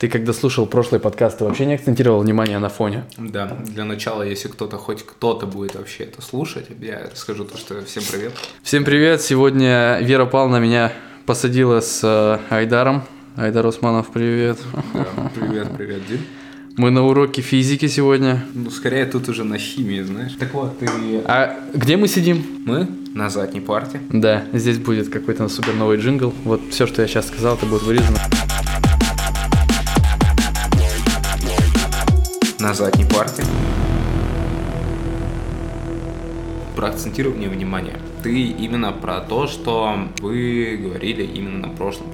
Ты когда слушал прошлый подкаст, ты вообще не акцентировал внимание на фоне? Да, для начала, если кто-то, хоть кто-то будет вообще это слушать, я скажу то, что всем привет. Всем привет! Сегодня Вера Павловна меня посадила с э, Айдаром. Айдар Усманов, привет. Да, привет, привет, Дим. Мы на уроке физики сегодня. Ну, скорее тут уже на химии, знаешь. Так вот, ты... А где мы сидим? Мы на задней парте. Да, здесь будет какой-то супер новый джингл. Вот все, что я сейчас сказал, это будет вырезано. На задней парте. Про акцентирование внимания. Ты именно про то, что вы говорили именно на прошлом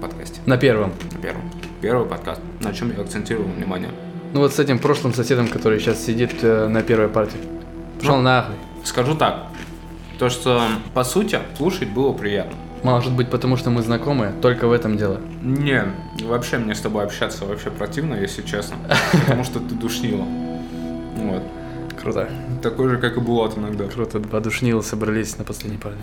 подкасте. На первом. На первом. Первый подкаст. На чем я акцентировал внимание? Ну вот с этим прошлым соседом, который сейчас сидит э, на первой партии. Пошел Ну. нахуй. Скажу так. То, что, по сути, слушать было приятно. Может быть, потому что мы знакомы, только в этом дело. Не, вообще мне с тобой общаться вообще противно, если честно. Потому что ты душнила. Вот. Круто. Такой же, как и Булат иногда. Круто, два душнила собрались на последней паре.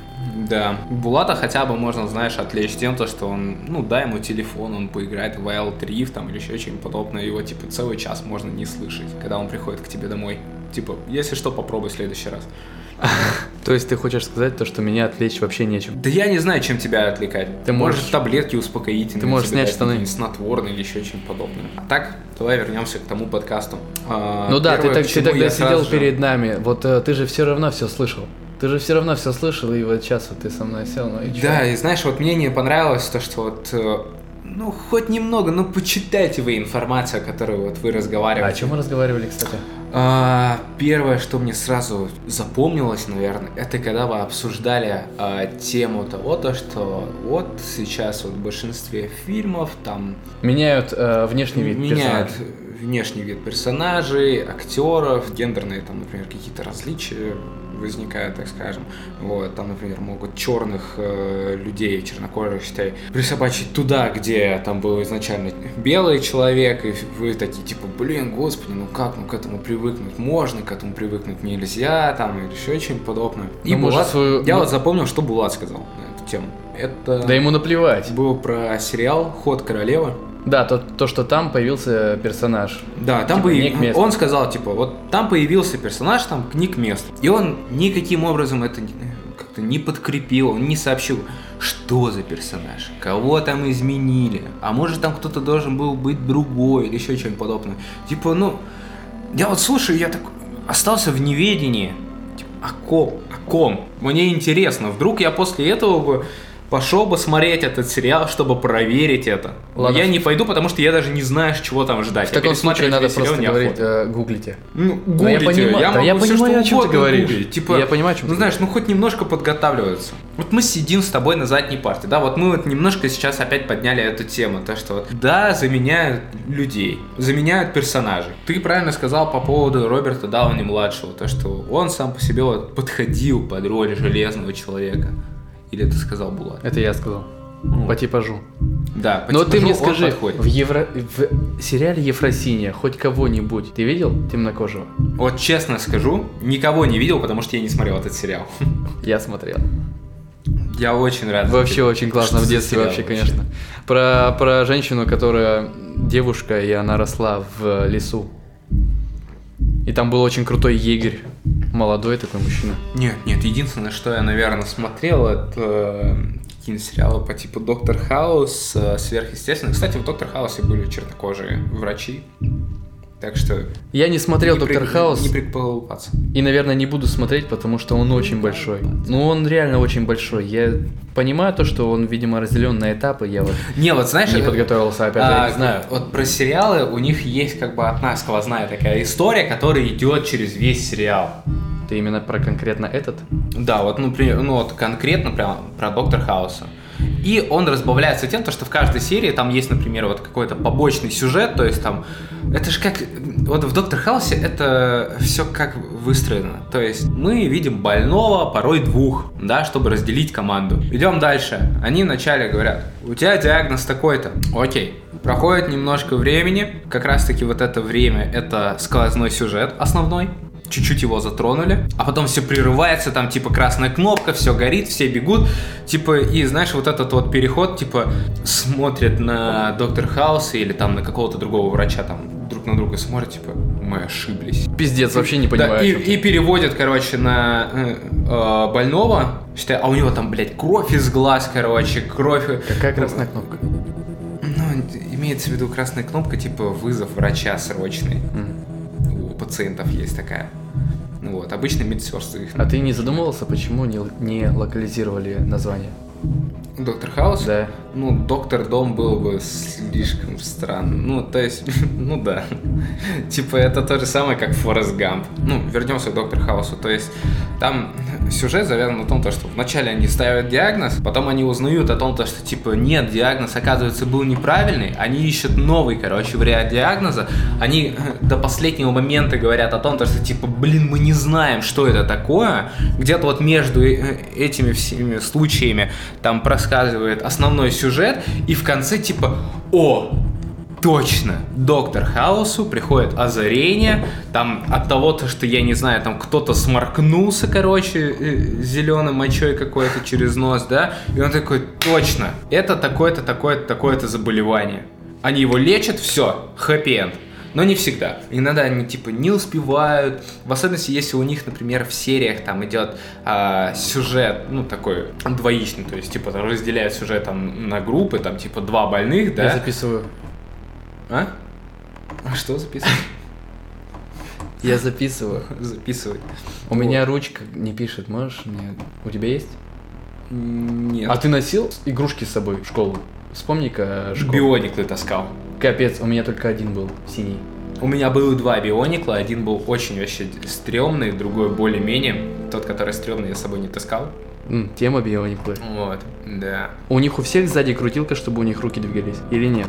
Да. Булата хотя бы можно, знаешь, отвлечь тем, то, что он, ну, дай ему телефон, он поиграет в Wild Rift там или еще что-нибудь подобное, его, типа, целый час можно не слышать, когда он приходит к тебе домой. Типа, если что, попробуй в следующий раз. То есть ты хочешь сказать то, что меня отвлечь вообще нечем? Да я не знаю, чем тебя отвлекать. Ты можешь можешь- таблетки успокоительные. Ты можешь снять штаны. снотворные или еще что-нибудь подобное. А так, давай вернемся к тому подкасту. А, Ну да, ты, первое, так, к ты тогда сидел же- перед нами. Вот э, ты же все равно все слышал. Ты же все равно все слышал, и вот сейчас вот ты со мной сел, ну и чё? Да, и знаешь, вот мне не понравилось то, что вот, э, ну, хоть немного, ну, почитайте вы информацию, которую вот вы А разговариваете. о чем мы разговаривали, кстати? А, первое, что мне сразу запомнилось, наверное, это когда вы обсуждали а, тему того, то, что вот сейчас вот в большинстве фильмов там Меняют э, внешний вид меняют персонажа. внешний вид персонажей, актеров, гендерные там, например, какие-то различия возникают, так скажем. Вот, там, например, могут черных э, людей, чернокожих, считай, присобачить туда, где там был изначально белый человек, и вы такие, типа, блин, господи, ну как, ну к этому привыкнуть можно, к этому привыкнуть нельзя, там, или еще что-нибудь подобное. И может, Булат, свою- я вот запомнил, что Булат сказал на эту тему. Это Да ему наплевать. был про сериал «Ход королевы». Да, то, то, что там появился персонаж. Да, там Типа, не месту. он сказал, типа, вот там появился персонаж, там не к месту. И он никаким образом это как-то не подкрепил, он не сообщил, что за персонаж, кого там изменили, а может там кто-то должен был быть другой или еще что-нибудь подобное. Типа, ну, я вот слушаю, я так остался в неведении. Типа, о ком? О ком? Мне интересно, вдруг я после этого бы пошел бы смотреть этот сериал, чтобы проверить это. Но Ладно. я не пойду, потому что я даже не знаю, чего там ждать. В таком случае надо просто говорить, э, гуглите. Ну, Ну, я гуглите, понимаю- да могу я понимаю, что о чём ты говоришь. гуглить. Типа, Я понимаю, о чём ну ты знаешь, ну хоть немножко подготавливаться. Вот мы сидим с тобой на задней парте, да, вот мы вот немножко сейчас опять подняли эту тему, то что да, заменяют людей, заменяют персонажей. Ты правильно сказал по поводу Роберта Дауни младшего, то что он сам по себе вот подходил под роль железного человека. Или ты сказал Булат? Это я сказал. Ну, По типажу. Да, по Но ты типажу мне он скажи, в, Евро... в сериале Ефросинья хоть кого-нибудь ты видел темнокожего? Вот честно скажу, никого не видел, потому что я не смотрел этот сериал. Я смотрел. Я очень рад. Вообще очень классно в детстве сериал вообще, конечно. Про, про женщину, которая девушка, и она росла в лесу. И там был очень крутой егерь. Молодой такой мужчина. Нет, нет, единственное, что я, наверное, смотрел, это э, какие-нибудь сериалы по типу Доктор Хаус, э, Сверхъестественно. Кстати, в Доктор Хаусе были чернокожие врачи. Так что... Я не смотрел не Доктор при- Хаус. Не приколупаться. И, наверное, не буду смотреть, потому что он очень большой. Ну, он реально очень большой. Я понимаю то, что он, видимо, разделен на этапы. Я вот Не, вот знаешь... не э, подготовился, опять же, а, я не знаю. Вот про сериалы у них есть как бы одна сквозная такая история, которая идет через весь сериал. Ты именно про конкретно этот? Да, вот, например, ну вот конкретно прям про Доктор Хауса. И он разбавляется тем, то, что в каждой серии там есть, например, вот какой-то побочный сюжет, то есть там, это же как, вот в Доктор Хаусе это все как выстроено. То есть мы видим больного, порой двух, да, чтобы разделить команду. Идем дальше. Они вначале говорят, у тебя диагноз такой-то. Окей. Проходит немножко времени, как раз таки вот это время, это сквозной сюжет основной. Чуть-чуть его затронули, а потом все прерывается, там типа красная кнопка, все горит, все бегут, типа, и знаешь, вот этот вот переход, типа, смотрят на доктор Хауса или там на какого-то другого врача, там, друг на друга смотрят, типа, мы ошиблись. Пиздец, вообще не Да, понимаю. и, чём ты. и переводят, короче, на э, э, больного, считай, а у него там, блядь, кровь из глаз, короче, кровь. Какая красная кнопка? Ну, имеется в виду красная кнопка, типа вызов врача срочный. М. Пациентов есть такая. Вот, обычно медсестры их. А ты не задумывался, почему не, не локализировали название? Доктор Хаус? Да. Ну, Доктор Дом был бы слишком странно. Ну, то есть, ну да. Типа, это то же самое, как Форест Гамп. Ну, вернемся к Доктор Хаусу. То есть, там сюжет завязан на том, то, что вначале они ставят диагноз, потом они узнают о том, то, что, типа, нет, диагноз, оказывается, был неправильный. Они ищут новый, короче, вариант диагноза. Они до последнего момента говорят о том, то, что, типа, блин, мы не знаем, что это такое. Где-то вот между э, этими всеми случаями там проскальзывает основной сюжет, и в конце, типа, о, Точно, доктор Хаусу приходит озарение, там от того, то, что я не знаю, там кто-то сморкнулся, короче, зеленой мочой какой-то через нос, да, и он такой, точно, это такое-то, такое-то, такое-то заболевание. Они его лечат, все, хэппи-энд. Но не всегда. Иногда они типа не успевают. В особенности, если у них, например, в сериях там идет а, сюжет, ну такой двоичный, то есть типа разделяют сюжет там на группы, там типа два больных, да. Я записываю. А? А что записывать? Я записываю. Записывай. У меня ручка не пишет, можешь мне? У тебя есть? Нет. А ты носил игрушки с собой в школу? Вспомни-ка школу. Бионик ты таскал. Капец, у меня только один был, синий. У меня было два бионикла, один был очень вообще стрёмный, другой более-менее. Тот, который стрёмный, я с собой не таскал. М, тема биониклы. Вот, да. У них у всех сзади крутилка, чтобы у них руки двигались, или нет?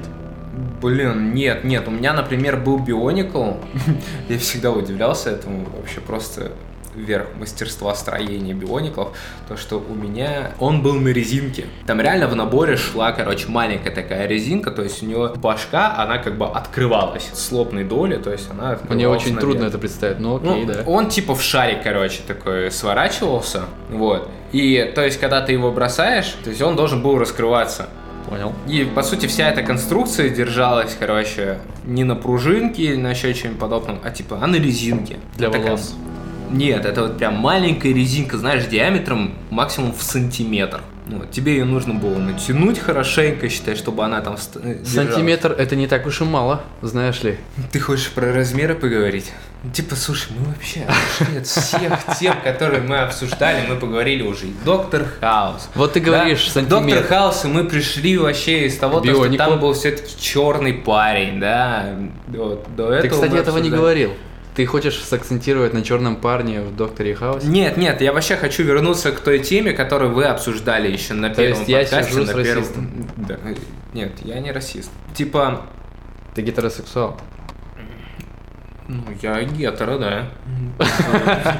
Блин, нет, нет, у меня, например, был бионикл. я всегда удивлялся этому, вообще просто верх мастерства строения биониклов, то, что у меня он был на резинке. Там реально в наборе шла, короче, маленькая такая резинка, то есть у него башка, она как бы открывалась с лобной доли, то есть она Мне очень наверх. трудно это представить, но окей, Ну, да. Он типа в шарик, короче, такой сворачивался, вот. И, то есть, когда ты его бросаешь, то есть он должен был раскрываться. Понял. И, по сути, вся эта конструкция держалась, короче, не на пружинке или на еще чем подобном, а типа, а на резинке. Для Вот такая- волос. Нет, это вот прям маленькая резинка, знаешь, диаметром максимум в сантиметр. Ну, тебе ее нужно было натянуть хорошенько, считай, чтобы она там э, держалась. Сантиметр это не так уж и мало, знаешь ли. Ты хочешь про размеры поговорить? Типа, слушай, мы вообще от всех тем, которые мы обсуждали, мы поговорили уже и Доктор Хаус. Вот ты говоришь, да? сантиметр. Доктор Хаус, и мы пришли вообще из того, то, что там был все-таки черный парень, да. Вот, до Ты, этого кстати, мы этого не говорил. Ты хочешь сакцентировать на черном парне в Докторе Хаусе? Нет, нет, я вообще хочу вернуться к той теме, которую вы обсуждали еще на То первом есть я подкасте. сижу с на первом- расистом? Да. Нет, я не расист. Типа, Ты гетеросексуал. Ну, я гетеро, да.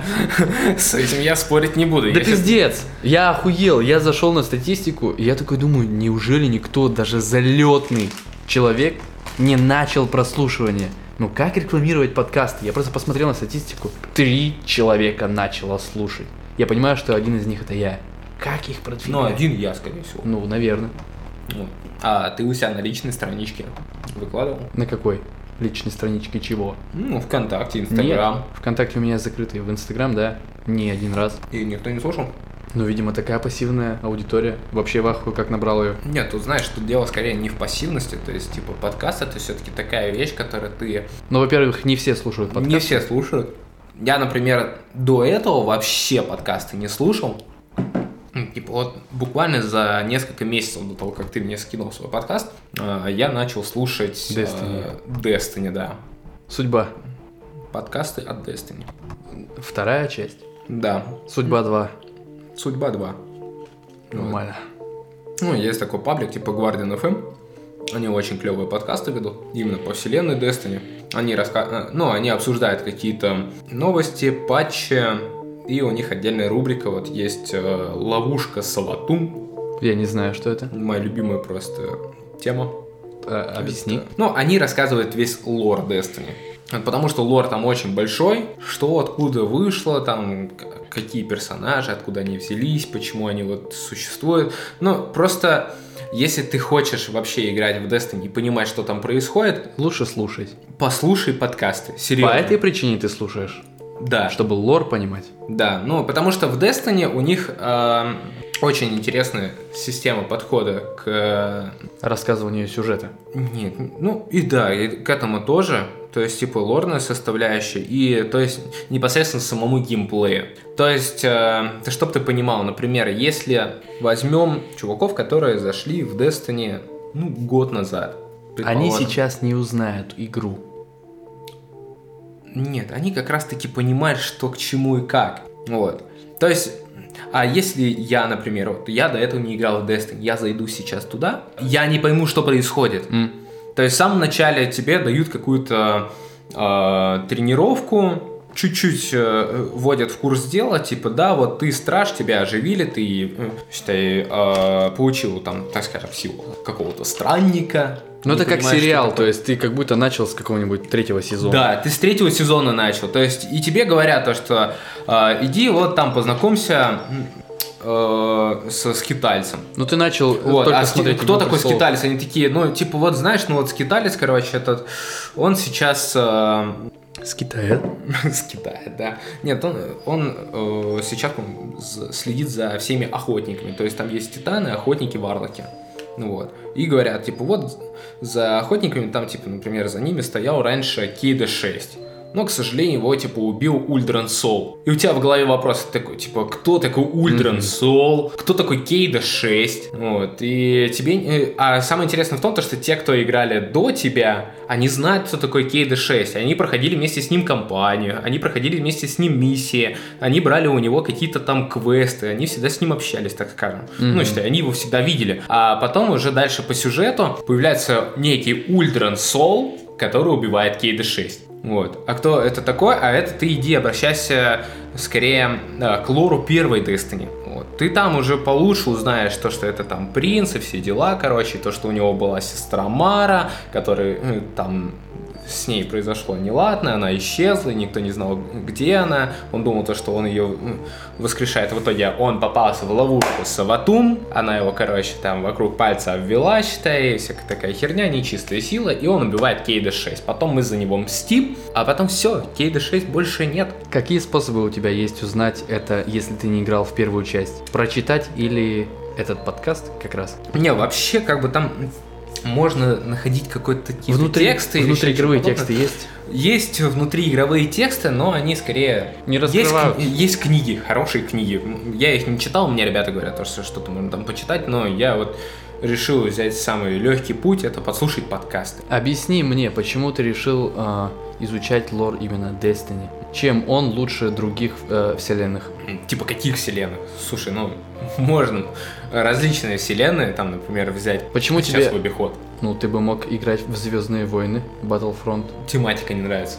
С этим я спорить не буду. Да пиздец! Я охуел, я зашел на статистику, и я такой думаю, неужели никто, даже залетный человек, не начал прослушивание? Ну как рекламировать подкасты? Я просто посмотрел на статистику. Три человека начало слушать. Я понимаю, что один из них это я. Как их Ну, продвигать? один я, скорее всего. Ну, наверное. Вот. А ты у себя на личной страничке выкладывал? На какой? Личной страничке чего? Ну, ВКонтакте, Инстаграм. Нет, ВКонтакте у меня закрытый. В Инстаграм, да, не один раз. И никто не слушал? Ну, видимо, такая пассивная аудитория. Вообще в ахуе, как набрал ее. Нет, тут знаешь, тут дело скорее не в пассивности, то есть, типа, подкаст это все-таки такая вещь, которую ты Ну, во-первых, не все слушают подкасты. не все слушают. Я, например, до этого вообще подкасты не слушал. Ну, Типа вот буквально за несколько месяцев до того, как ты мне скинул свой подкаст, э, я начал слушать э, Destiny. Destiny, да. Судьба. Подкасты от Destiny. Вторая часть. Да. Судьба 2. Судьба 2. Нормально. Ну, есть такой паблик типа Guardian FM. Они очень клевые подкасты ведут, именно по вселенной Destiny. Они, раска... э, ну, они обсуждают какие-то новости, патчи, и у них отдельная рубрика, вот есть э, ловушка Салатум, Я не знаю, что это. моя любимая просто тема. А, объясни. Это- Ну, они рассказывают весь лор Destiny. Потому что лор там очень большой, что откуда вышло, там какие персонажи, откуда они взялись, почему они вот существуют. Ну, просто если ты хочешь вообще играть в Destiny и понимать, что там происходит, Лучше слушать. послушай подкасты. Серьезно. По этой причине ты слушаешь, Да. чтобы лор понимать. Да, ну потому что в Destiny у них э, очень интересная система подхода к... э, Рассказыванию сюжета. Нет, ну и да, и к этому тоже. То есть, типа, лорная составляющая и, то есть, непосредственно самому геймплею. То есть, э, чтобы ты понимал, например, если возьмем чуваков, которые зашли в Destiny, ну, год назад. Они сейчас не узнают игру. Нет, они как раз-таки понимают, что к чему и как. Вот. То есть, а если я, например, вот я до этого не играл в Destiny, я зайду сейчас туда, я не пойму, что происходит. М. То есть в самом начале тебе дают какую-то э, тренировку, чуть-чуть э, вводят в курс дела, типа, да, вот ты страж, тебя оживили, ты, э, считай, э, получил там, так скажем, силу какого-то странника. Ну, это как сериал, такое. то есть ты как будто начал с какого-нибудь третьего сезона. Да, ты с третьего сезона начал. То есть, и тебе говорят то, что э, иди вот там познакомься э, со скитальцем. Ну, ты начал Вот, а ски- смотреть кто «Игру такой престолов». скиталец? Они такие, ну, типа, вот знаешь, ну вот скиталец, короче, этот, он сейчас э, С Китая. скитает, да. Нет, он, он э, сейчас он следит за всеми охотниками. То есть там есть титаны, охотники, варлоки. Ну вот. И говорят, типа, вот за охотниками, там, типа, например, за ними стоял раньше Кейда 6. Но, к сожалению, его, типа, убил Ульдран Сол. И у тебя в голове вопрос такой, типа, кто такой Ульдран. Сол? Кто такой Кейда 6? Вот. И тебе... А самое интересное в том, то, что те, кто играли до тебя, они знают, кто такой Кейда 6. Они проходили вместе с ним кампанию, они проходили вместе с ним миссии, они брали у него какие-то там квесты, они всегда с ним общались, так скажем. Мгм. Ну, считай, они его всегда видели. А потом уже дальше по сюжету появляется некий Ульдран Сол, который убивает Кейда 6. Вот. А кто это такой? А это ты иди обращайся скорее э, к лору первой Destiny. Вот. Ты там уже получше узнаешь то, что это там принц и все дела, короче, то, что у него была сестра Мара, которая э, там с ней произошло неладное, она исчезла, никто не знал, где она. Он думал, то, что он ее воскрешает. В итоге он попался в ловушку Саватум, она его, короче, там вокруг пальца обвела, считай, всякая такая херня, нечистая сила, и он убивает Кейда 6. Потом мы за него мстим, а потом все, Кейда 6 больше нет. Какие способы у тебя есть узнать это, если ты не играл в первую часть? Прочитать или этот подкаст как раз? Не, вообще, как бы там можно находить какой-то какие-то Внутри, тексты. внутриигровые тексты есть? Есть внутриигровые тексты, но они скорее... Не есть, раскрывают. кни- есть книги, хорошие книги. Я их не читал, мне ребята говорят, то, что что-то можно там почитать, но я вот решил взять самый легкий путь, это послушать подкасты. Объясни мне, почему ты решил а, изучать лор именно Destiny? Чем он лучше других э, вселенных? Типа каких вселенных? Слушай, ну, можно различные вселенные, там, например, взять Почему сейчас тебе- в обиход. Ну, ты бы мог играть в Звездные войны, Battlefront, Тематика не нравится.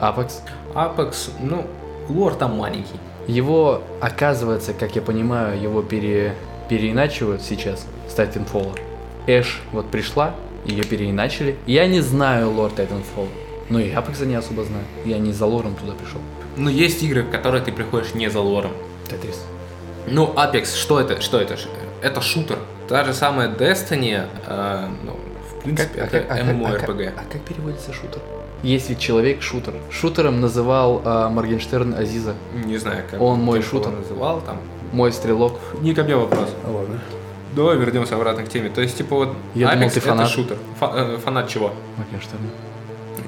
Apex. Apex, ну, лор там маленький. Его, оказывается, как я понимаю, его пере, переиначивают сейчас с Titanfall. Эш вот пришла, ее переиначили. Я не знаю лор Titanfall. Ну и Apex не особо знаю. Я не за лором туда пришел. Ну, есть игры, в которые ты приходишь не за лором. Тетрис. Ну, Apex, что это? Что это? Это шутер. Та же самая Destiny, э, ну, в принципе, это MMORPG. а как переводится шутер? Есть ведь человек-шутер. Шутером называл а, Моргенштерн Азиза. Не знаю, как Он мой шутер. его называл там. Мой стрелок. Не ко мне вопрос. Ладно. Давай вернемся обратно к теме. То есть, типа, вот Я Apex думал, ты это фанат. шутер. Фа- э, фанат чего? Моргенштерн.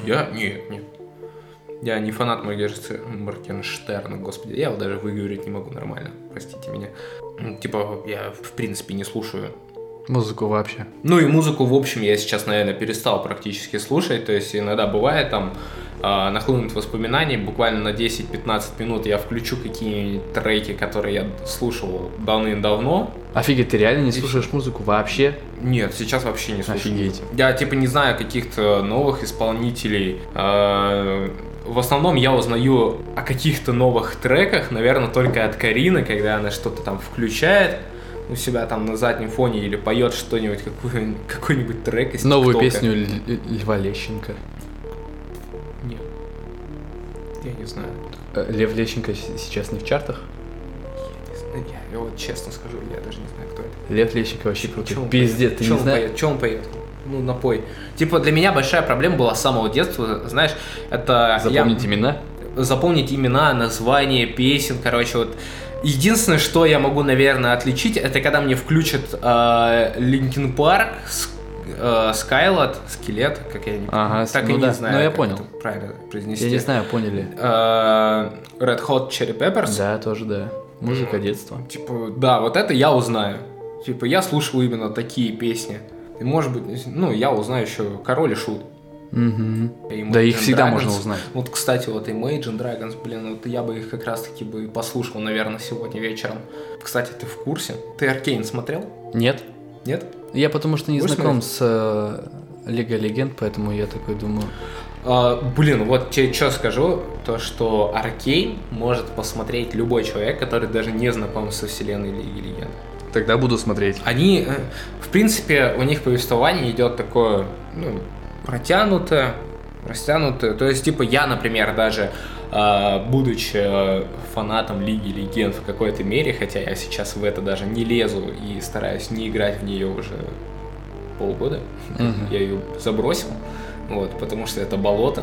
Я? Нет, нет. Я не фанат Моргенште- Моргенштерна, господи. Я его даже выговорить не могу нормально. Простите меня. Типа, я в принципе не слушаю Музыку вообще. Ну и музыку, в общем, я сейчас, наверное, перестал практически слушать. То есть иногда бывает там э, нахлынут воспоминания, буквально на 10-15 минут я включу какие-нибудь треки, которые я слушал давным-давно. Офигеть, ты реально не слушаешь музыку вообще? Нет, сейчас вообще не слушаю. Офигеть. Я типа не знаю каких-то новых исполнителей. Э, В основном я узнаю о каких-то новых треках, наверное, только от Карины, когда она что-то там включает у себя там на заднем фоне или поет что-нибудь, какой- какой-нибудь трек из Новую ТикТока. песню Л- Льва Лещенко. Нет. Я не знаю. Э, Лев Лещенко сейчас не в чартах? Не знаю. Я, я вот честно скажу, я даже не знаю, кто это. Лев Лещенко вообще крутой. Пиздец, ты Чё не знаешь? Чё он поет? Ну, напой. Типа, для меня большая проблема была с самого детства, знаешь, это... я- Запомнить имена? запомнить имена, названия песен, короче, вот. Единственное, что я могу, наверное, отличить, это когда мне включат Линкин Парк, Скайлот, Скелет, как я не Ага, так ну и да, не знаю, ну я понял. правильно произнести. Я не знаю, поняли. Э, Red Hot Cherry Peppers. Да, тоже да. Музыка детства. Типа, да, вот это я узнаю. Типа, я слушал именно такие песни. И может быть, ну, я узнаю еще Король и Шут. Imagine Да их всегда Dragons. можно узнать. Вот, кстати, вот Imagine Dragons, блин, вот я бы их как раз-таки бы послушал, наверное, сегодня вечером. Кстати, ты в курсе? Ты Аркейн смотрел? Нет? Нет? Я потому что не Будешь знаком с э, Лего Легенд, поэтому я такой думаю. А, блин, вот тебе что скажу, то что Аркейн может посмотреть любой человек, который даже не знаком со вселенной Лиги Легенд. Тогда буду смотреть. Они, э, в принципе, у них повествование идет такое, ну, протянутое, растянутое. То есть, типа, я, например, даже э, будучи э, фанатом Лиги Легенд в какой-то мере, хотя я сейчас в это даже не лезу и стараюсь не играть в нее уже полгода, Мгм. я ее забросил, вот, потому что это болото,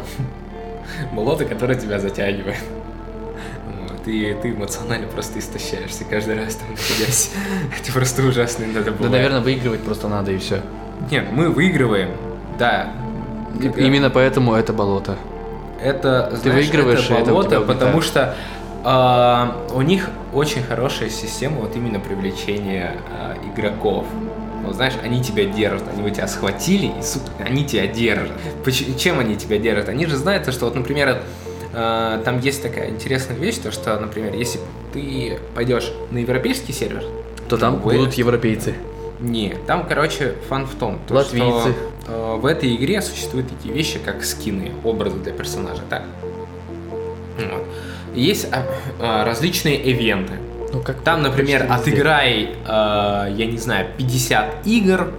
болото, которое тебя затягивает. Вот, и ты эмоционально просто истощаешься каждый раз там находясь. Это просто ужасно иногда Да, бывает. наверное, выигрывать просто надо и все. Нет, мы выигрываем, да. Как- Именно поэтому это болото. Это, Ты знаешь, выигрываешь, это это болото, тебя потому что а, у них очень хорошая система вот именно привлечения а, игроков. Вот знаешь, они тебя держат, они у тебя схватили, и, сука, они тебя держат. Поч- чем они тебя держат? Они же знают, то, что вот, например, а, там есть такая интересная вещь, то что, например, если ты пойдешь на европейский сервер, То там будут европейцы. не, там, короче, фан в том, то, Латвийцы. что э, в этой игре существуют такие вещи, как скины, образы для персонажа, так? Вот. Есть а, а, различные ивенты. Ну, как Там, например, отыграй, э, я не знаю, 50 игр,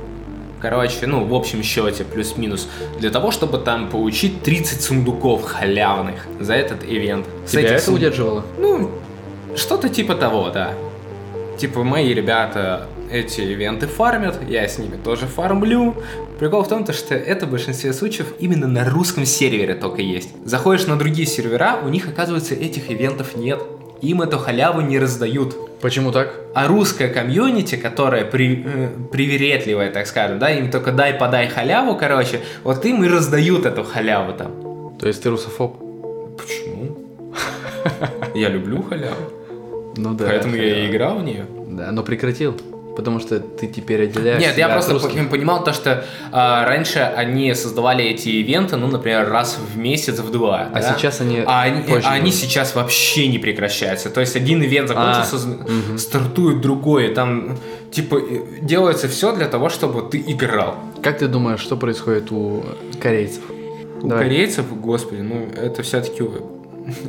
короче, ну, в общем счете, плюс-минус, для того, чтобы там получить 30 сундуков халявных за этот ивент. С Тебя этих это сунд- удерживало? ну, что-то типа того, да. Типа мои ребята эти ивенты фармят, я с ними тоже фармлю. Прикол в том, то, что это в большинстве случаев именно на русском сервере только есть. Заходишь на другие сервера, у них, оказывается, этих ивентов нет. Им эту халяву не раздают. Почему так? А русская комьюнити, которая при, э, привередливая, так скажем, да, им только дай-подай халяву, короче, вот им и раздают эту халяву там. То есть ты русофоб? Почему? Я люблю халяву. Ну да. Поэтому я и играл в нее. Да, но прекратил. Потому что ты теперь отделяешь Нет, я просто русских. по- понимал то, что а, раньше они создавали эти ивенты, ну, например, раз в месяц, в два. А да? сейчас они А они, позже а они будут. сейчас вообще не прекращаются. То есть один ивент закончился, А, мгм. стартует другой. Там, типа, э, делается все для того, чтобы ты играл. Как ты думаешь, что происходит у корейцев? У Давай. корейцев, господи, ну, это все-таки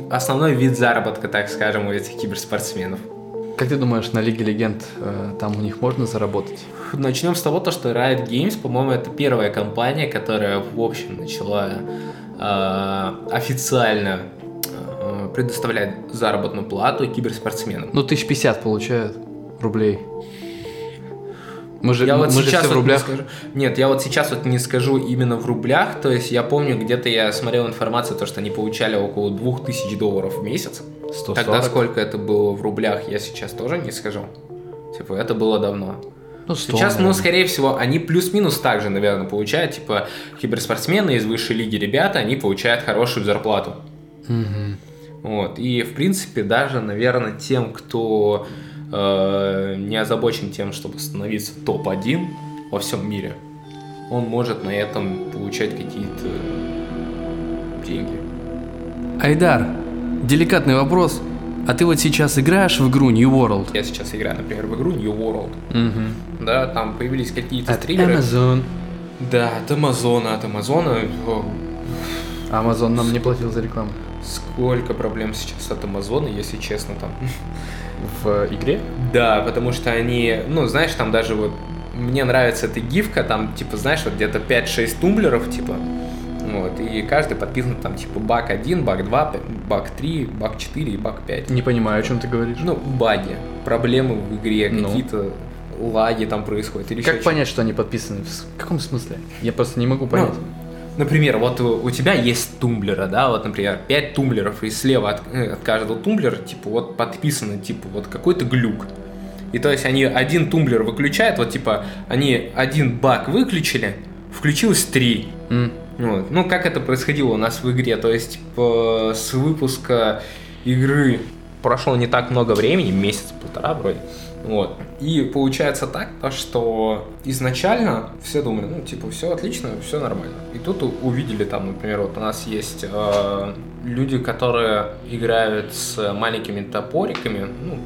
основной вид заработка, так скажем, у этих киберспортсменов. Как ты думаешь, на Лиге Легенд э, там у них можно заработать? Начнем с того, то, что Riot Games, по-моему, это первая компания, которая, в общем, начала э, официально э, предоставлять заработную плату киберспортсменам. Ну, тысяч пятьдесят получают рублей. Мы же, я вот мы же сейчас все в вот не рублях. скажу- Нет, я вот сейчас вот не скажу именно в рублях. То есть я помню, где-то я смотрел информацию, то, что они получали около 2000 долларов в месяц. 140. Тогда сколько это было в рублях, я сейчас тоже не скажу. Типа, это было давно. Ну, 100, Сейчас, ну, наверное. скорее всего, они плюс-минус так же, наверное, получают. Типа, киберспортсмены из высшей лиги ребята, они получают хорошую зарплату. Мгм. Вот. И, в принципе, даже, наверное, тем, кто э, не озабочен тем, чтобы становиться топ-1 во всем мире, он может на этом получать какие-то деньги. Айдар, деликатный вопрос. А ты вот сейчас играешь в игру New World? Я сейчас играю, например, в игру New World. Мгм. Да, там появились какие-то От стримеры. Amazon. Да, от Амазона, от Амазона. Amazon нам не платил за рекламу. Сколько проблем сейчас от Амазона, если честно, там. В игре? Да, потому что они, ну, знаешь, там даже вот мне нравится эта гифка, там, типа, знаешь, вот где-то 5-6 тумблеров, типа, Вот, и каждый подписан там типа баг 1, баг 2, баг 3, баг 4 и баг 5. Не понимаю, о чем ты говоришь. Ну, баги, проблемы в игре, Ну. какие-то лаги там происходят. Или как понять, что они подписаны? В каком смысле? Я просто не могу понять. Ну, например, вот у, тебя есть тумблеры, да, вот, например, 5 тумблеров, и слева от, э, от каждого тумблера, типа, вот подписано, типа, вот какой-то глюк. И то есть они один тумблер выключают, вот, типа, они один баг выключили, включилось три. М, Вот. Ну, как это происходило у нас в игре, то есть, типа, с выпуска игры прошло не так много времени, месяц-полтора вроде. Вот. И получается так, то, что изначально все думали, ну, типа, все отлично, все нормально. И тут увидели там, например, вот у нас есть э, люди, которые играют с маленькими топориками, ну,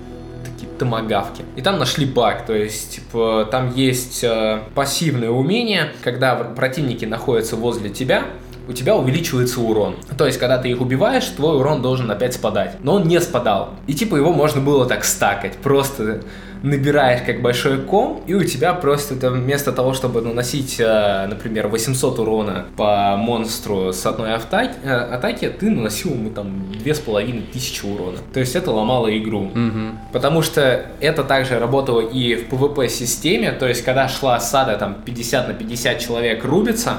такие томагавки. И там нашли баг, то есть, типа, там есть э, пассивное умение, когда противники находятся возле тебя, у тебя увеличивается урон. То есть, когда ты их убиваешь, твой урон должен опять спадать. Но он не спадал. И типа его можно было так стакать. Просто набираешь как большой ком, и у тебя просто там вместо того, чтобы наносить, э, например, 800 урона по монстру с одной атаки, э, атаки ты наносил ему там 2500 урона. То есть это ломало игру. мгм. Потому что это также работало и в PvP-системе, то есть когда шла осада, там 50 на 50 человек рубится,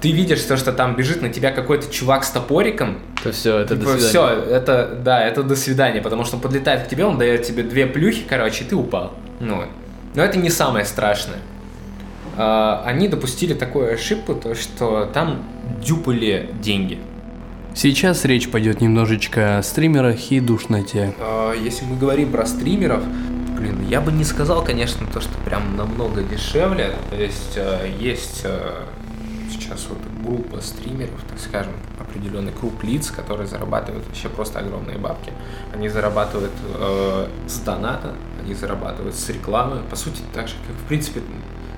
ты видишь то, что там бежит на тебя какой-то чувак с топориком, То все, это до свидания. все, это, да, это до свидания, потому что он подлетает к тебе, он дает тебе две плюхи, короче, и ты упал. Ну. Но это не самое страшное. А, Они допустили такую ошибку, то что там дюпали деньги. Сейчас речь пойдет немножечко о стримерах и душноте. А, Если мы говорим про стримеров, блин, я бы не сказал, конечно, то, что прям намного дешевле. То есть э, есть э, сейчас вот группа стримеров, так скажем, определенный круг лиц, которые зарабатывают вообще просто огромные бабки. Они зарабатывают э, с доната, они зарабатывают с рекламы, по сути, так же, как в принципе,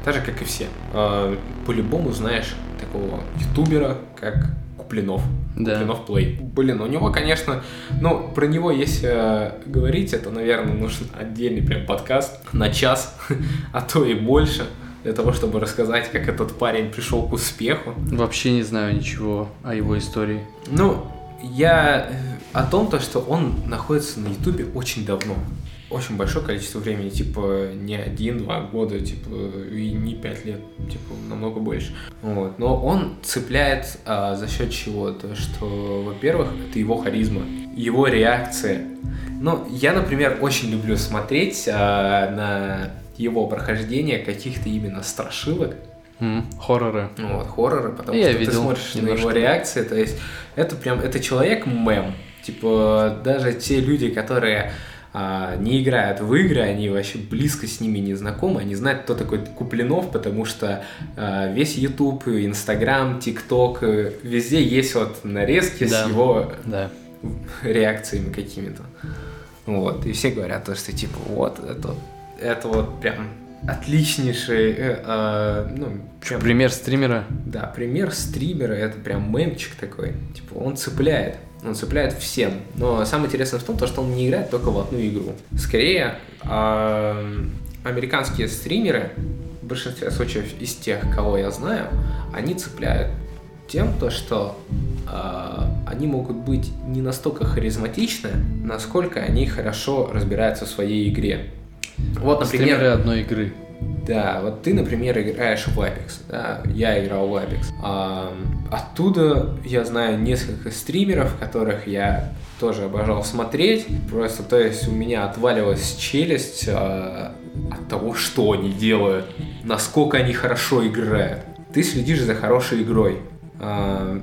так же, как и все. Э, По-любому знаешь такого ютубера, как Куплинов. Да. Куплинов Плей. Блин, у него, конечно, ну, про него, если э, говорить, это, наверное, нужен отдельный прям подкаст на час, а то и больше, для того, чтобы рассказать, как этот парень пришел к успеху. Вообще не знаю ничего о его истории. Ну, я э, о том, то, что он находится на Ютубе очень давно. Очень большое количество времени, типа не один-два года, типа и не пять лет, типа намного больше. Вот. Но он цепляет а, за счет чего? То, что, во-первых, это его харизма, его реакция. Ну, я, например, очень люблю смотреть а, на его прохождение каких-то именно страшилок, М, Хорроры. ну, вот, хорроры, потому Я что видел ты смотришь на его реакции, то есть это прям, это человек-мем. Типа, даже те люди, которые а, не играют в игры, они вообще близко с ними не знакомы, они знают, кто такой Куплинов, потому что а, весь YouTube, Инстаграм, ТикТок, э, везде есть вот нарезки Да. с его Да. реакциями какими-то. Вот, и все говорят то, что типа вот, это, это вот прям отличнейший, э, э, ну, прям Пример стримера. да, пример стримера, это прям мемчик такой. Типа, он цепляет. Он цепляет всем. Но самое интересное в том, то, что он не играет только в одну игру. Скорее, ам, американские стримеры, в большинстве случаев из тех, кого я знаю, они цепляют тем, то, что а, они могут быть не настолько харизматичны, насколько они хорошо разбираются в своей игре. Вот, например, Стримеры одной игры. да, вот ты, например, играешь в Apex, да, я играл в Apex. А, оттуда я знаю несколько стримеров, которых я тоже обожал смотреть. Просто, то есть, у меня отваливалась челюсть а, от того, что они делают, насколько они хорошо играют. Ты следишь за хорошей игрой. А,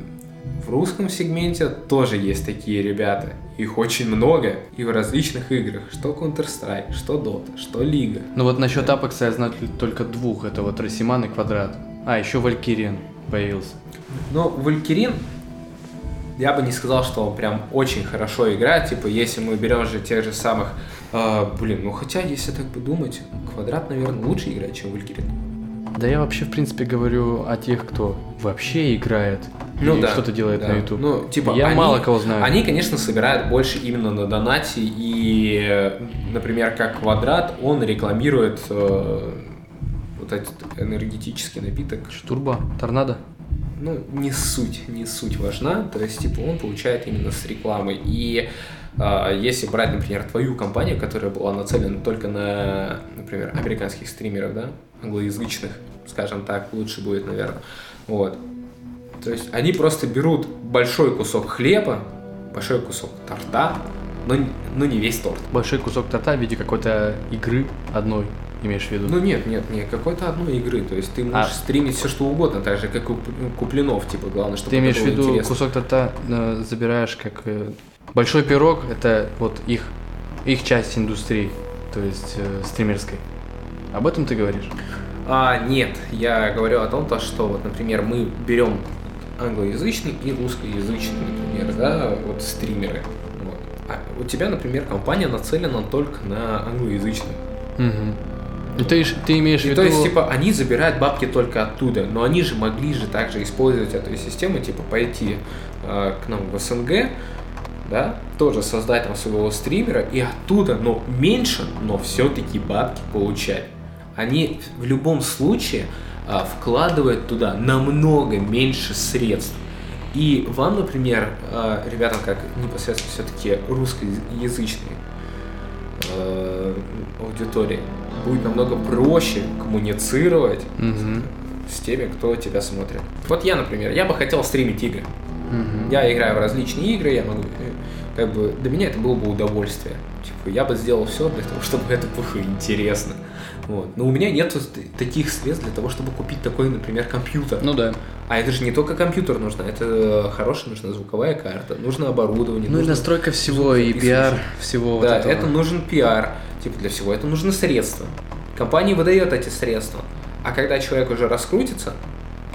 в русском сегменте тоже есть такие ребята. Их очень много и в различных играх. Что Counter-Strike, что Dota, что Лига. Ну вот насчет Апекса я знаю только двух. Это вот Росиман и Квадрат. А, еще Валькириан появился. Но Валькирин, я бы не сказал, что он прям очень хорошо играет. Типа, если мы берем же тех же самых... а, блин, ну хотя, если так подумать, Квадрат, наверное, лучше играет, чем Валькирин. Да я вообще, в принципе, говорю о тех, кто вообще играет Ну да, что-то делает да. на YouTube. Ну, типа, я они- мало кого знаю. Они, конечно, собирают больше именно на донате. И, например, как Квадрат, он рекламирует э, вот этот энергетический напиток. Турбо, Торнадо. ну, не суть, не суть важна, то есть, типа, он получает именно с рекламы. И э, если брать, например, твою компанию, которая была нацелена только на, например, американских стримеров, да, англоязычных, скажем так, лучше будет, наверное, вот. То есть, они просто берут большой кусок хлеба, большой кусок торта, но, но не весь торт. Большой кусок торта в виде какой-то игры одной, имеешь в виду? Ну нет, нет, не какой-то одной игры. То есть ты можешь А. стримить все что угодно, так же, как и у Куплинов, типа, главное, чтобы Ты имеешь в виду интересно. кусок торта э, забираешь как э, большой пирог, это вот их их часть индустрии, то есть э, стримерской. Об этом ты говоришь? А, нет, я говорю о том, то, что вот, например, мы берем англоязычный и русскоязычный, например, да, вот стримеры. Вот. А у тебя, например, компания нацелена только на англоязычных. И ты, ты имеешь в виду... то есть, типа, они забирают бабки только оттуда, но они же могли же также использовать эту систему, типа, пойти э, к нам в СНГ, да, тоже создать там своего стримера и оттуда, но меньше, но все-таки бабки получать. Они в любом случае а, вкладывают туда намного меньше средств. И вам, например, а, ребятам, как непосредственно все-таки русскоязычные э, аудитории, будет намного проще коммуницировать Мгм. с теми, кто тебя смотрит. Вот я, например, я бы хотел стримить игры. Мгм. Я играю в различные игры, я могу, э, как бы, для меня это было бы удовольствие. Типа, я бы сделал все для того, чтобы это было интересно. Вот. Но у меня нет таких средств для того, чтобы купить такой, например, компьютер. Ну да. А это же не только компьютер нужно, это хорошая нужна звуковая карта, нужно оборудование. Ну и нужно- настройка всего, и пиар всего Да, вот этого. это нужен пиар. Типа для всего это нужны средства. Компания выдает эти средства. А когда человек уже раскрутится,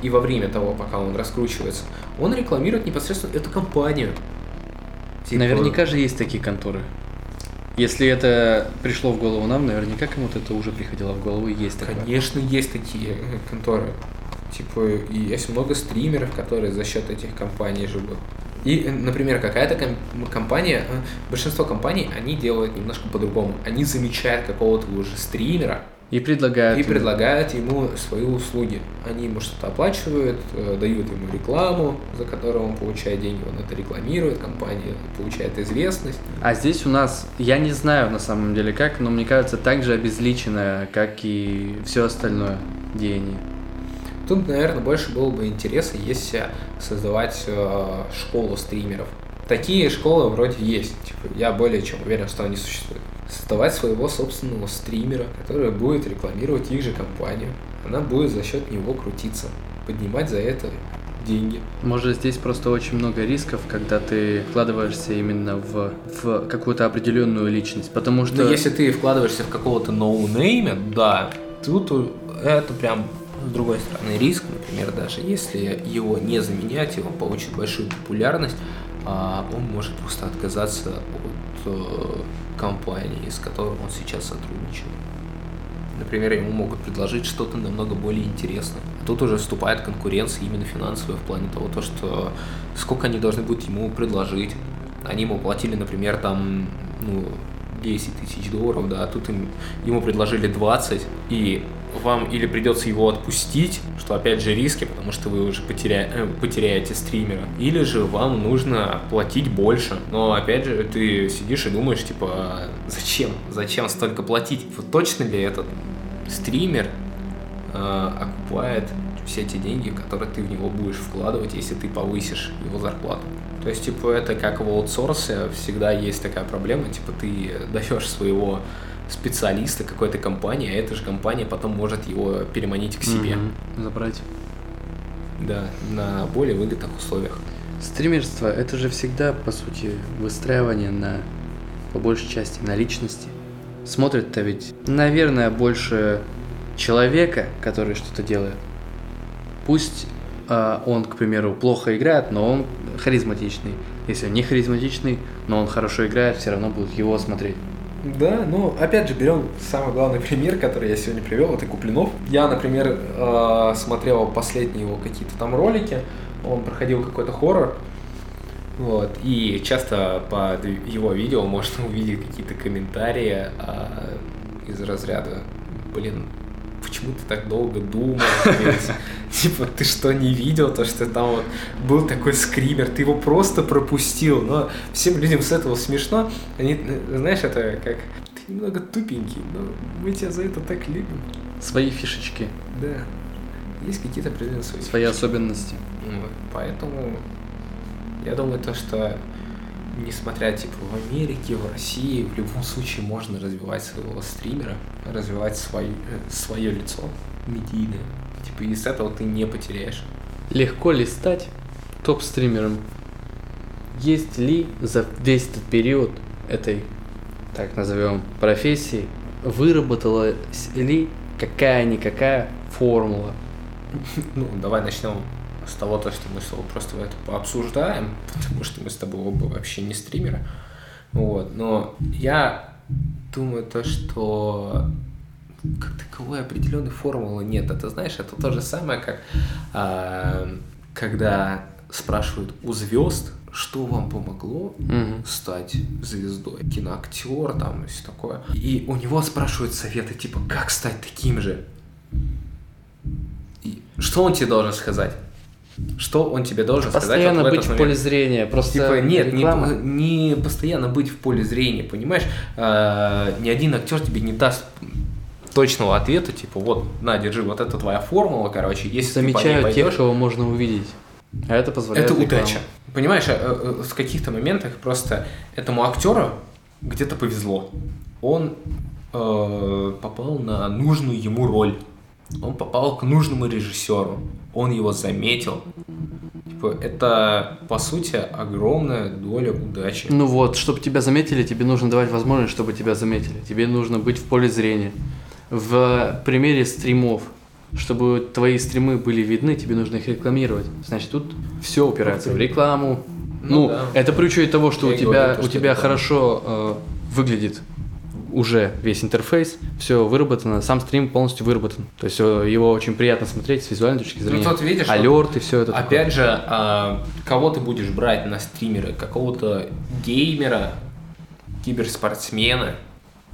и во время того, пока он раскручивается, он рекламирует непосредственно эту компанию. Типа, Наверняка же есть такие конторы. Если это пришло в голову нам, наверняка кому-то это уже приходило в голову и есть такое. Конечно, есть такие э, конторы. Типа, и есть много стримеров, которые за счет этих компаний живут. И, э, например, какая-то ком- компания, э, большинство компаний, они делают немножко по-другому. Они замечают какого-то уже стримера, И предлагают. и ему. предлагают ему свои услуги. Они ему что-то оплачивают, э, дают ему рекламу, за которую он получает деньги, он это рекламирует, компания получает известность. А здесь у нас, я не знаю на самом деле как, но мне кажется, так же обезличено, как и все остальное деяние. Тут, наверное, больше было бы интереса, если создавать э, школу стримеров. Такие школы вроде есть. Типа, я более чем уверен, что они существуют. Создавать своего собственного стримера, который будет рекламировать их же компанию. Она будет за счет него крутиться, поднимать за это деньги. Может, здесь просто очень много рисков, когда ты вкладываешься именно в, в какую-то определенную личность, потому что... Но если ты вкладываешься в какого-то ноунейма, да, тут это прям с другой стороны риск, например, даже если его не заменять, и он получит большую популярность, а, он может просто отказаться от компании, с которой он сейчас сотрудничает. Например, ему могут предложить что-то намного более интересное. А тут уже вступает конкуренция именно финансовая в плане того, то, что сколько они должны будут ему предложить. Они ему платили, например, там, ну, 10 тысяч долларов, да, а тут им, ему предложили 20, и вам или придется его отпустить, что опять же риски, потому что вы уже потеря... э, потеряете стримера, или же вам нужно платить больше. Но опять же, ты сидишь и думаешь, типа, «А зачем? Зачем столько платить? Вот точно ли этот стример э, окупает все эти деньги, которые ты в него будешь вкладывать, если ты повысишь его зарплату. То есть, типа, это как в аутсорсе, всегда есть такая проблема, типа, ты даешь своего специалиста какой-то компании, а эта же компания потом может его переманить к себе, Мгм. Забрать. да, на более выгодных условиях. Стримерство это же всегда, по сути, выстраивание на, по большей части, на личности. Смотрит-то ведь, наверное, больше человека, который что-то делает. Пусть а, он, к примеру, плохо играет, но он харизматичный. Если он не харизматичный, но он хорошо играет, все равно будут его смотреть. Да, но опять же берем самый главный пример, который я сегодня привел, это Куплинов. Я, например, э, смотрел последние его какие-то там ролики, он проходил какой-то хоррор, вот, и часто под его видео можно увидеть какие-то комментарии а, из разряда, блин, почему ты так долго думал? Типа, ты что, не видел то, что там вот был такой скример, ты его просто пропустил. Но всем людям с этого смешно. Они, э, знаешь, это как... Ты немного тупенький, но мы тебя за это так любим. Свои фишечки, Да. Есть какие-то определенные свои свои особенности. Вот, Поэтому я думаю, то, что несмотря типа в Америке, в России, в любом случае можно развивать своего стримера, развивать свой, э, свое лицо медийное. Типа и с этого ты не потеряешь. Легко ли стать топ-стримером? Есть ли за весь этот период этой, так назовем, профессии, выработалась ли какая-никакая формула? Ну, давай начнем с того, то, что мы с тобой просто это пообсуждаем, потому что мы с тобой оба вообще не стримеры. Вот. Но я думаю то, что как таковой определенной формулы нет. Это, знаешь, это то же самое, как а, когда спрашивают у звезд, что вам помогло Мгм. стать звездой, киноактер там и все такое. И у него спрашивают советы, типа, как стать таким же. И что он тебе должен сказать? Что он тебе должен Постоянно сказать? вот в быть этот в поле зрения. Просто Типа, нет, не, реклама. не постоянно быть в поле зрения, понимаешь? А, ни один актер тебе не даст точного ответа, типа, вот, на, держи, вот это твоя формула, короче, если ты ней Замечают тех, кого можно увидеть. А это позволяет это реклама. удача. Понимаешь, э, э, в каких-то моментах просто этому актеру где-то повезло. Он э, попал на нужную ему роль. Он попал к нужному режиссеру. Он его заметил. Типа, это, по сути, огромная доля удачи. Ну вот, чтобы тебя заметили, тебе нужно давать возможность, чтобы тебя заметили. Тебе нужно быть в поле зрения. В примере стримов, чтобы твои стримы были видны, тебе нужно их рекламировать. Значит, тут все упирается в рекламу. Ну Ну, да. это при учете того, что Я у тебя, говорю, то, у тебя хорошо э, выглядит уже весь интерфейс, все выработано, сам стрим полностью выработан. То есть э, его очень приятно смотреть с визуальной точки зрения. Ну, тут видишь, Алерты, все это. такое. Опять же, а, кого ты будешь брать на стримеры? Какого-то геймера, киберспортсмена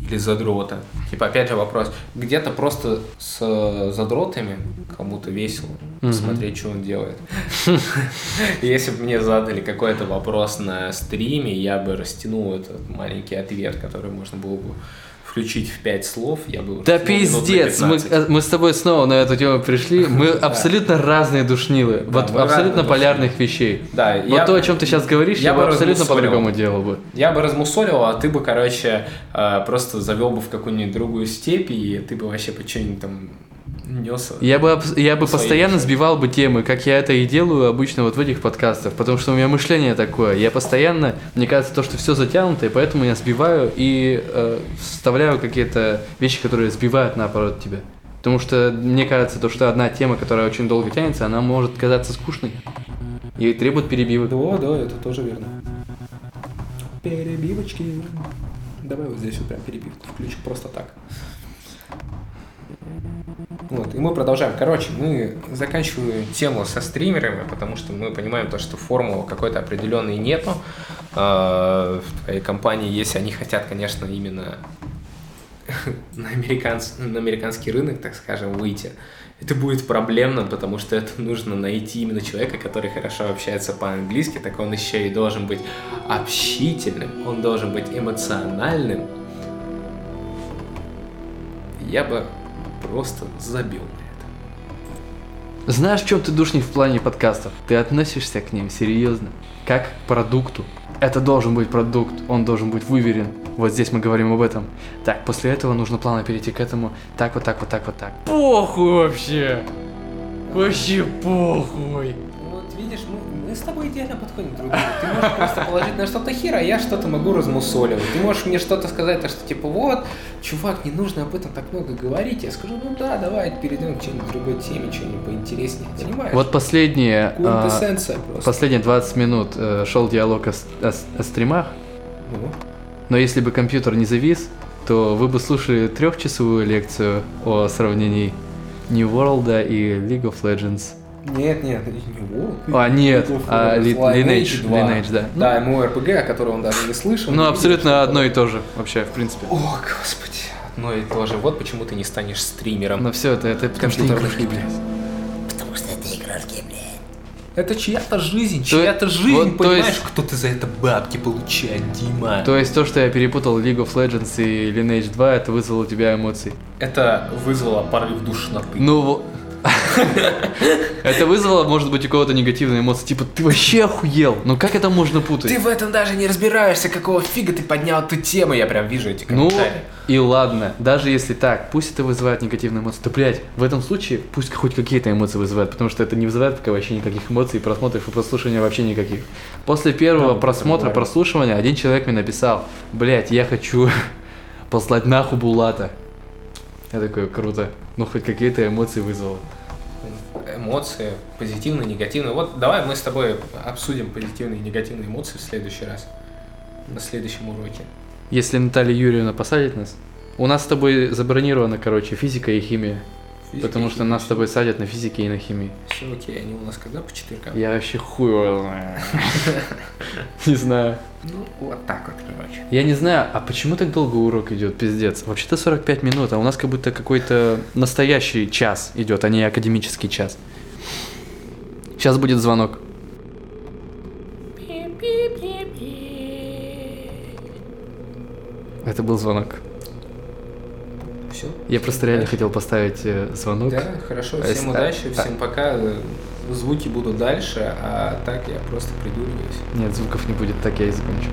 или задрота? Типа, опять же вопрос, где-то просто с э, задротами кому-то весело Мгм. смотреть, что он делает. Если бы мне задали какой-то вопрос на стриме, я бы растянул этот маленький ответ, который можно было бы включить в пять слов, я бы Да пиздец, мы, 15. э, мы с тобой снова на эту тему пришли. Мы абсолютно разные душнилы. Вот абсолютно полярных вещей. Да, Вот то, о чем ты сейчас говоришь, я бы абсолютно по-другому делал бы. Я бы размусолил, а ты бы, короче, э, просто завел бы в какую-нибудь другую степь, и ты бы вообще по что-нибудь там нес. Я бы, я бы постоянно решения. сбивал бы темы, как я это и делаю обычно вот в этих подкастах, потому что у меня мышление такое. Я постоянно, мне кажется, то, что все затянуто, и поэтому я сбиваю и э, вставляю какие-то вещи, которые сбивают наоборот тебя. Потому что мне кажется, то, что одна тема, которая очень долго тянется, она может казаться скучной и требует перебивок. Да, да, это тоже верно. Перебивочки. Давай вот здесь вот прям перебивку включу просто так. Вот, и мы продолжаем. Короче, мы заканчиваем тему со стримерами, потому что мы понимаем то, что формулы какой-то определенной нету. А, В твоей компании, если они хотят, конечно, именно на, американс- на американский рынок, так скажем, выйти, это будет проблемно, потому что это нужно найти именно человека, который хорошо общается по-английски, так он еще и должен быть общительным, он должен быть эмоциональным. Я бы просто забил на это. Знаешь, в чем ты душник в плане подкастов? Ты относишься к ним серьезно, как к продукту. Это должен быть продукт, он должен быть выверен. Вот здесь мы говорим об этом. Так, после этого нужно плавно перейти к этому. Так, вот так, вот так, вот так. Похуй вообще! Вообще похуй! Вот видишь, мы, мы с тобой идеально подходим друг к другу. Ты можешь просто положить на что-то хер, а я что-то могу размусоливать. Ты можешь мне что-то сказать, то что типа вот, чувак, не нужно об этом так много говорить. Я скажу, ну да, давай перейдем к чьей-нибудь другой теме, что-нибудь поинтереснее. Понимаешь? Вот последние, а, просто. последние 20 минут э, шел диалог о, о о стримах, Ну, но если бы компьютер не завис, то вы бы слушали трехчасовую лекцию о сравнении New World и League of Legends. Нет, нет, не World. А, нет, а, Ли- Lineage Lineage, 2. Lineage, да. Ну, Да, ему РПГ, о котором он даже не слышал. Ну, абсолютно одно и то же, вообще, в принципе. О, господи, Ну и тоже, вот почему ты не станешь стримером. Но все это, это потому что игрушки, игр. блядь. Потому что это игрушки, блядь. Это чья-то жизнь, То- чья-то жизнь, вот, то понимаешь, есть- кто-то за это бабки получает, Дима. То есть то, что я перепутал League of Legends и Lineage 2, это вызвало у тебя эмоции. Это вызвало порыв душноты. Ну, это вызвало, может быть, у кого-то негативные эмоции. Типа, ты вообще охуел. Ну как это можно путать? Ты в этом даже не разбираешься, какого фига ты поднял эту тему, я прям вижу эти Ну, комментарии. и ладно, даже если так, пусть это вызывает негативные эмоции, то, блядь, в этом случае пусть хоть какие-то эмоции вызывает, потому что это не вызывает пока вообще никаких эмоций, просмотров и прослушивания вообще никаких. После первого Да, просмотра, прослушивания, один человек мне написал, блядь, я хочу послать нахуй Булата. Я такой, круто. Ну, хоть какие-то эмоции вызвало. Эмоции, позитивные, негативные. Вот давай мы с тобой обсудим позитивные и негативные эмоции в следующий раз. На следующем уроке. Если Наталья Юрьевна посадит нас, у нас с тобой забронировано, короче, физика и химия. Потому что нас с тобой садят на физике и на химии. Все окей, они у нас когда по четвергам? Я вообще хуй его знаю. Не знаю. Ну, вот так вот, короче. Я не знаю, а почему так долго урок идет, пиздец? Вообще-то 45 минут, а у нас как будто какой-то настоящий час идет, а не академический час. Сейчас будет звонок. Это был звонок. Я просто реально хотел поставить э, звонок. Да, хорошо, А всем удачи, а- всем пока. Звуки будут дальше, а так я просто придуриваюсь. Нет, звуков не будет, так я и закончу.